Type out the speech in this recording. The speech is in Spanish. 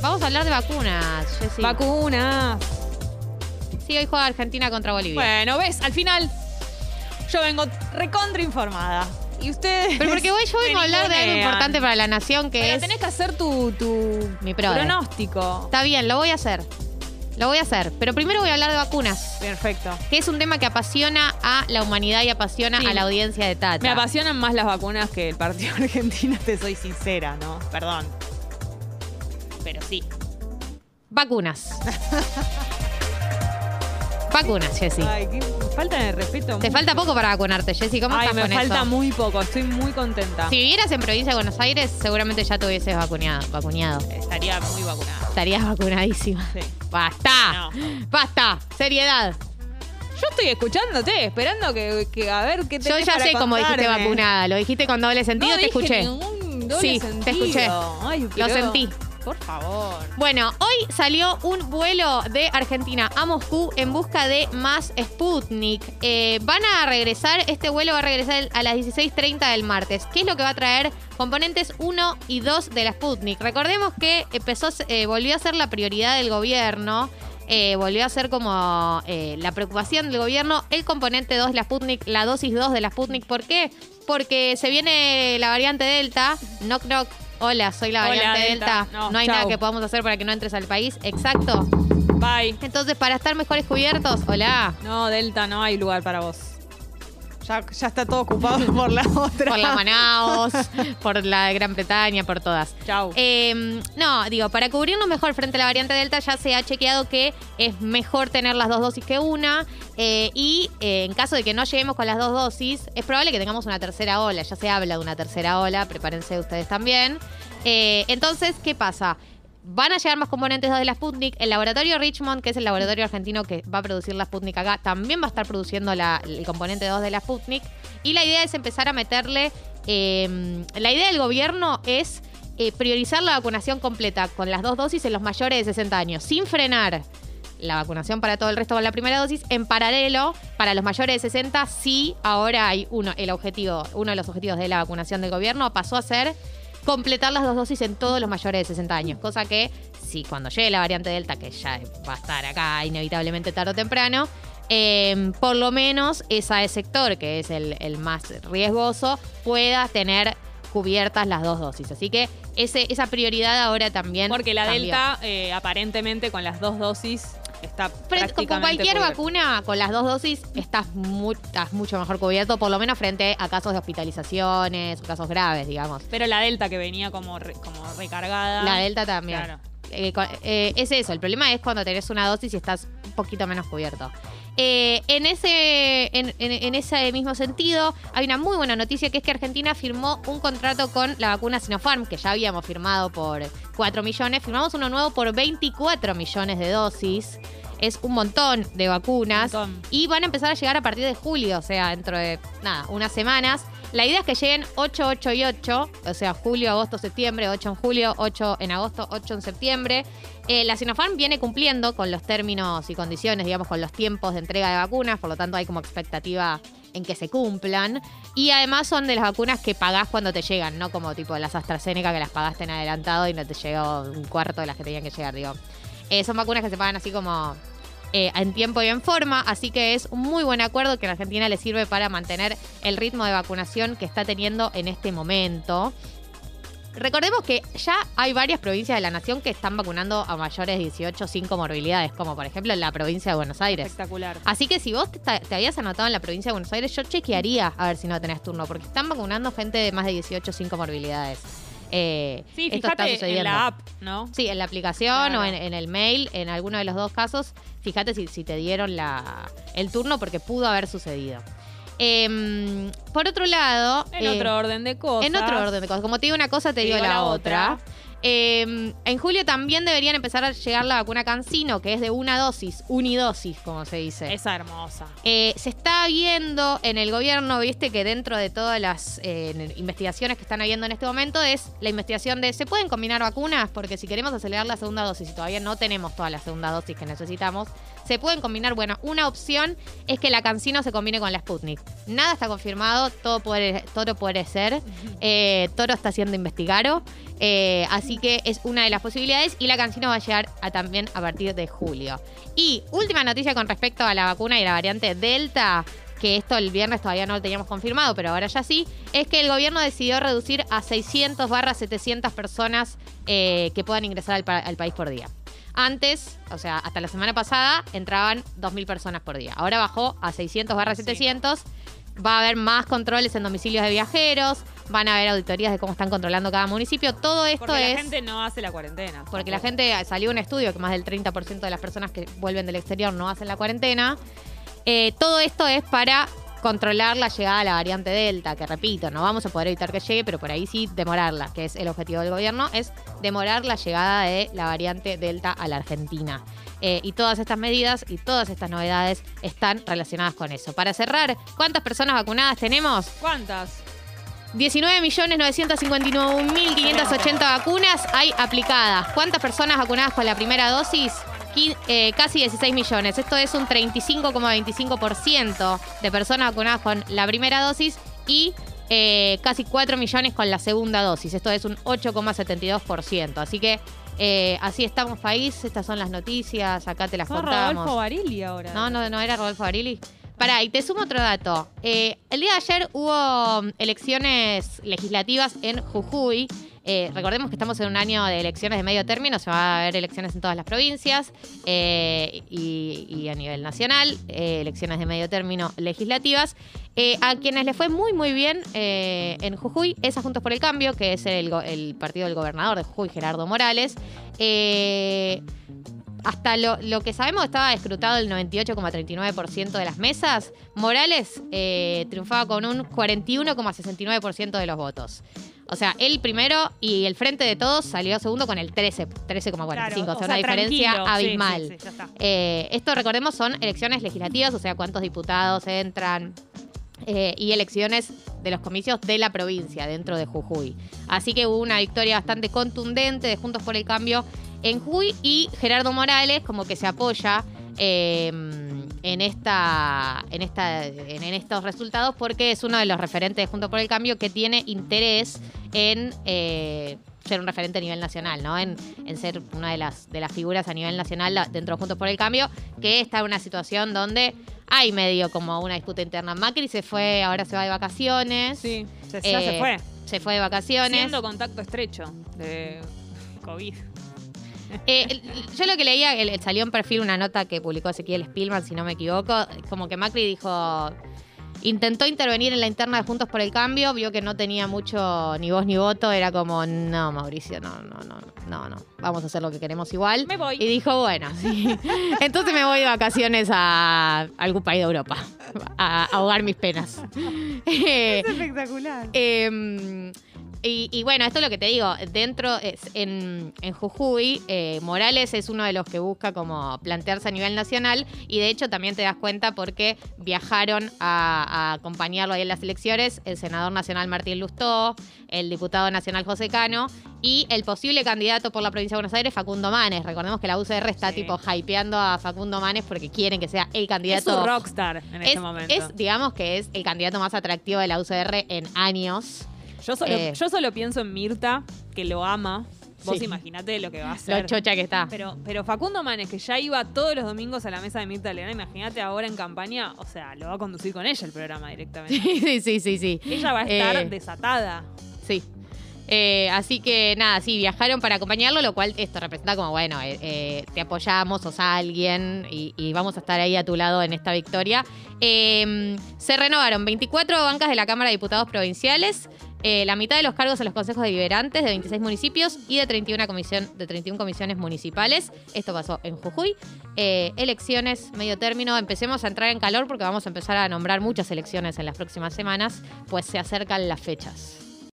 Vamos a hablar de vacunas, Jessy. Vacunas. Sí, hoy juega Argentina contra Bolivia. Bueno, ves, al final yo vengo recontra informada. Y ustedes. Pero porque hoy yo vengo a hablar de algo importante para la nación que Pero es. tenés que hacer tu, tu Mi pronóstico. Está bien, lo voy a hacer. Lo voy a hacer. Pero primero voy a hablar de vacunas, Perfecto. que es un tema que apasiona a la humanidad y apasiona Sí. a la audiencia de Tata. Me apasionan más las vacunas que el partido argentino, te soy sincera, ¿no? Perdón. Pero sí. Vacunas. Vacunas, Jessy. Ay, qué falta de respeto. Te mucho. falta poco para vacunarte, Jessy. ¿Cómo Ay, estás me con falta eso? muy poco. Estoy muy contenta. Si vivieras en provincia de Buenos Aires, seguramente ya te hubieses vacuneado. vacuneado. Estaría muy vacunada. Estarías vacunadísima. Sí. ¡Basta! No. ¡Basta! Seriedad. Yo estoy escuchándote, esperando que, que a ver qué Yo tenés ya para sé cómo dijiste vacunada. Lo dijiste con doble sentido, no te dije escuché. ningún doble Sí, te escuché. Ay, Lo sentí. Por favor. Bueno, hoy salió un vuelo de Argentina a Moscú en busca de más Sputnik. Eh, van a regresar, este vuelo va a regresar a las 16.30 del martes. ¿Qué es lo que va a traer? Componentes 1 y 2 de la Sputnik. Recordemos que empezó, eh, volvió a ser la prioridad del gobierno. eh, volvió a ser como la preocupación del gobierno el componente 2 de la Sputnik, la dosis 2 de la Sputnik. ¿Por qué? Porque se viene la variante Delta. Knock, knock. Hola, soy la Hola, variante Delta. Delta. No, no hay chau. nada que podamos hacer para que no entres al país. Exacto. Bye. Entonces, para estar mejores cubiertos, hola. No, Delta, no hay lugar para vos. Ya, ya está todo ocupado por la otra. Por la Manaos, por la Gran Bretaña, por todas. Chau. Eh, no, digo, para cubrirnos mejor frente a la variante Delta ya se ha chequeado que es mejor tener las dos dosis que una. eh, y eh, en caso de que no lleguemos con las dos dosis, es probable que tengamos una tercera ola. Ya se habla de una tercera ola, prepárense ustedes también. Eh, entonces, ¿qué pasa? Van a llegar más componentes de la Sputnik. El laboratorio Richmond, que es el laboratorio argentino que va a producir la Sputnik acá, también va a estar produciendo el componente 2 de la Sputnik. Y la idea es empezar a meterle. eh, la idea del gobierno es eh, priorizar la vacunación completa con las dos dosis en los mayores de 60 años, sin frenar la vacunación para todo el resto con la primera dosis. En paralelo, para los mayores de 60, sí, ahora hay uno, el objetivo, uno de los objetivos de la vacunación del gobierno pasó a ser completar las dos dosis en todos los mayores de 60 años. Cosa que, si cuando llegue la variante Delta, que ya va a estar acá inevitablemente tarde o temprano, eh, por lo menos ese sector, que es el, el más riesgoso, pueda tener cubiertas las dos dosis. Así que ese, esa prioridad ahora también. Porque la cambió. Delta, eh, aparentemente, con las dos dosis, está con cualquier vacuna, con las dos dosis, estás, mu- estás mucho mejor cubierto, por lo menos frente a casos de hospitalizaciones, casos graves, digamos. Pero la Delta, que venía como, re- como recargada. La Delta también. Claro. Eh, eh, es eso, el problema es cuando tenés una dosis y estás un poquito menos cubierto. Eh, en, ese, en, ese mismo sentido, hay una muy buena noticia que es que Argentina firmó un contrato con la vacuna Sinopharm, que ya habíamos firmado por 4 millones. Firmamos uno nuevo por 24 millones de dosis. Es un montón de vacunas. Montón. Y van a empezar a llegar a partir de julio, o sea, dentro de nada, unas semanas. La idea es que lleguen 8, 8 y 8, o sea, julio, agosto, septiembre, 8 en julio, 8 en agosto, 8 en septiembre. Eh, la Sinopharm viene cumpliendo con los términos y condiciones, digamos, con los tiempos de entrega de vacunas, por lo tanto hay como expectativa en que se cumplan. Y además son de las vacunas que pagás cuando te llegan, no como tipo las AstraZeneca que las pagaste en adelantado y no te llegó un cuarto de las que tenían que llegar, digo. Eh, son vacunas que se pagan así como eh, en tiempo y en forma, así que es un muy buen acuerdo que a la Argentina le sirve para mantener el ritmo de vacunación que está teniendo en este momento. Recordemos que ya hay varias provincias de la nación que están vacunando a mayores de 18 sin comorbilidades, como por ejemplo en la provincia de Buenos Aires. Espectacular. Así que si vos te, te habías anotado en la provincia de Buenos Aires, yo chequearía a ver si no tenés turno, porque están vacunando gente de más de 18 sin comorbilidades. Eh, Sí, esto está fíjate en sucediendo. la app, ¿no? Sí, en la aplicación Claro. o en, en el mail, en alguno de los dos casos, fíjate si, si te dieron la, el turno porque pudo haber sucedido. Em, por otro lado... En eh, otro orden de cosas. en otro orden de cosas. Como te digo una cosa, te, digo, la, otra. Eh, en julio también deberían empezar a llegar la vacuna Cancino, que es de una dosis, unidosis, como se dice. Esa hermosa. Eh, se está viendo en el gobierno, viste, que dentro de todas las eh, investigaciones que están habiendo en este momento es la investigación de, ¿se pueden combinar vacunas? Porque si queremos acelerar la segunda dosis y todavía no tenemos toda la segunda dosis que necesitamos, se pueden combinar. Bueno, una opción es que la Cancino se combine con la Sputnik. Nada está confirmado, todo puede, todo puede ser. Eh, Toro está haciendo investigaro. Eh, así Así que es una de las posibilidades y la cancino va a llegar a también a partir de julio. Y última noticia con respecto a la vacuna y la variante Delta que esto el viernes todavía no lo teníamos confirmado, pero ahora ya sí, es que el gobierno decidió reducir a 600 barra 700 personas eh, que puedan ingresar al, pa- al país por día. Antes, o sea, hasta la semana pasada, entraban 2.000 personas por día. Ahora bajó a 600 barra 700. Va a haber más controles en domicilios de viajeros, van a haber auditorías de cómo están controlando cada municipio. Todo esto Porque es... la gente no hace la cuarentena. Porque la gente, salió un estudio que más del 30% de las personas que vuelven del exterior no hacen la cuarentena. Eh, todo esto es para controlar la llegada de la variante Delta, que repito, no vamos a poder evitar que llegue, pero por ahí sí demorarla, que es el objetivo del gobierno, es demorar la llegada de la variante Delta a la Argentina. Eh, y todas estas medidas y todas estas novedades están relacionadas con eso. Para cerrar, ¿cuántas personas vacunadas tenemos? ¿Cuántas? 19.959.580 vacunas hay aplicadas. ¿Cuántas personas vacunadas con la primera dosis? Eh, casi 16 millones. Esto es un 35,25% de personas vacunadas con la primera dosis y eh, casi 4 millones con la segunda dosis. Esto es un 8,72%. Así que eh, así estamos país. Estas son las noticias. Acá te las Son contamos. Rodolfo Barili ahora. No, no, no era Rodolfo Barili. Pará, y te sumo otro dato. Eh, el día de ayer hubo mm, elecciones legislativas en Jujuy. Eh, recordemos que estamos en un año de elecciones de medio término, se va a haber elecciones en todas las provincias eh, y, a nivel nacional, eh, elecciones de medio término legislativas. A quienes les fue muy, muy bien en Jujuy es a Juntos por el Cambio, que es el, partido del gobernador de Jujuy, Gerardo Morales. Hasta lo, que sabemos estaba escrutado el 98,39% de las mesas. Morales triunfaba con un 41,69% de los votos. O sea, él primero y el frente de todos salió segundo con el 13, 13,45. Claro, o sea, una diferencia. Sí, abismal. sí, sí. Eh, esto, recordemos, son elecciones legislativas, o sea, cuántos diputados entran eh, y elecciones de los comicios de la provincia dentro de Jujuy. Así que hubo una victoria bastante contundente de Juntos por el Cambio en Jujuy y Gerardo Morales como que se apoya eh, en esta en esta en, en estos resultados porque es uno de los referentes de Juntos por el Cambio que tiene interés en eh, ser un referente a nivel nacional, ¿no? En, en ser una de las, de las figuras a nivel nacional dentro de Juntos por el Cambio, que está en una situación donde hay medio como una disputa interna. Macri se fue, ahora se va de vacaciones. Sí, se, se Eh, fue. Se fue de vacaciones. Siendo contacto estrecho de COVID. Eh, yo lo que leía, el- salió en perfil una nota que publicó Ezequiel Spillman, si no me equivoco, como que Macri dijo, intentó intervenir en la interna de Juntos por el Cambio, vio que no tenía mucho ni voz ni voto, era como, no, Mauricio, no, no, no, no, no, vamos a hacer lo que queremos igual. Me voy. Y dijo, bueno, sí, entonces me voy de vacaciones a algún país de Europa, a, ahogar mis penas. Eh, espectacular. eh, y, y bueno, esto es lo que te digo, dentro, es, en, en Jujuy, eh, Morales es uno de los que busca como plantearse a nivel nacional y de hecho también te das cuenta porque viajaron a, a acompañarlo ahí en las elecciones el senador nacional Martín Lustó, el diputado nacional José Cano y el posible candidato por la provincia de Buenos Aires, Facundo Manes. Recordemos que la UCR está Sí. tipo hypeando a Facundo Manes porque quieren que sea el Es candidato un rockstar en es, este momento. es, digamos que es el candidato más atractivo de la UCR en años. Yo, solo, eh, yo solo pienso en Mirta, que lo ama. Vos Sí. imaginate lo que va a Lo hacer. chocha que está. Pero, pero Facundo Manes, que ya iba todos los domingos a la mesa de Mirta Legrand, imagínate ahora en campaña, o sea, lo va a conducir con ella el programa directamente. Sí, sí, sí, sí. Ella va a estar Eh, desatada. Sí. Eh, así que nada, sí, viajaron para acompañarlo, lo cual esto representa como, bueno, eh, te apoyamos, sos alguien y, y vamos a estar ahí a tu lado en esta victoria. Se renovaron 24 bancas de la Cámara de Diputados Provinciales, eh, la mitad de los cargos en los consejos deliberantes de 26 municipios y de 31, comisión, de 31 comisiones municipales. Esto pasó en Jujuy. Eh, elecciones, medio término. Empecemos a entrar en calor porque vamos a empezar a nombrar muchas elecciones en las próximas semanas, pues se acercan las fechas.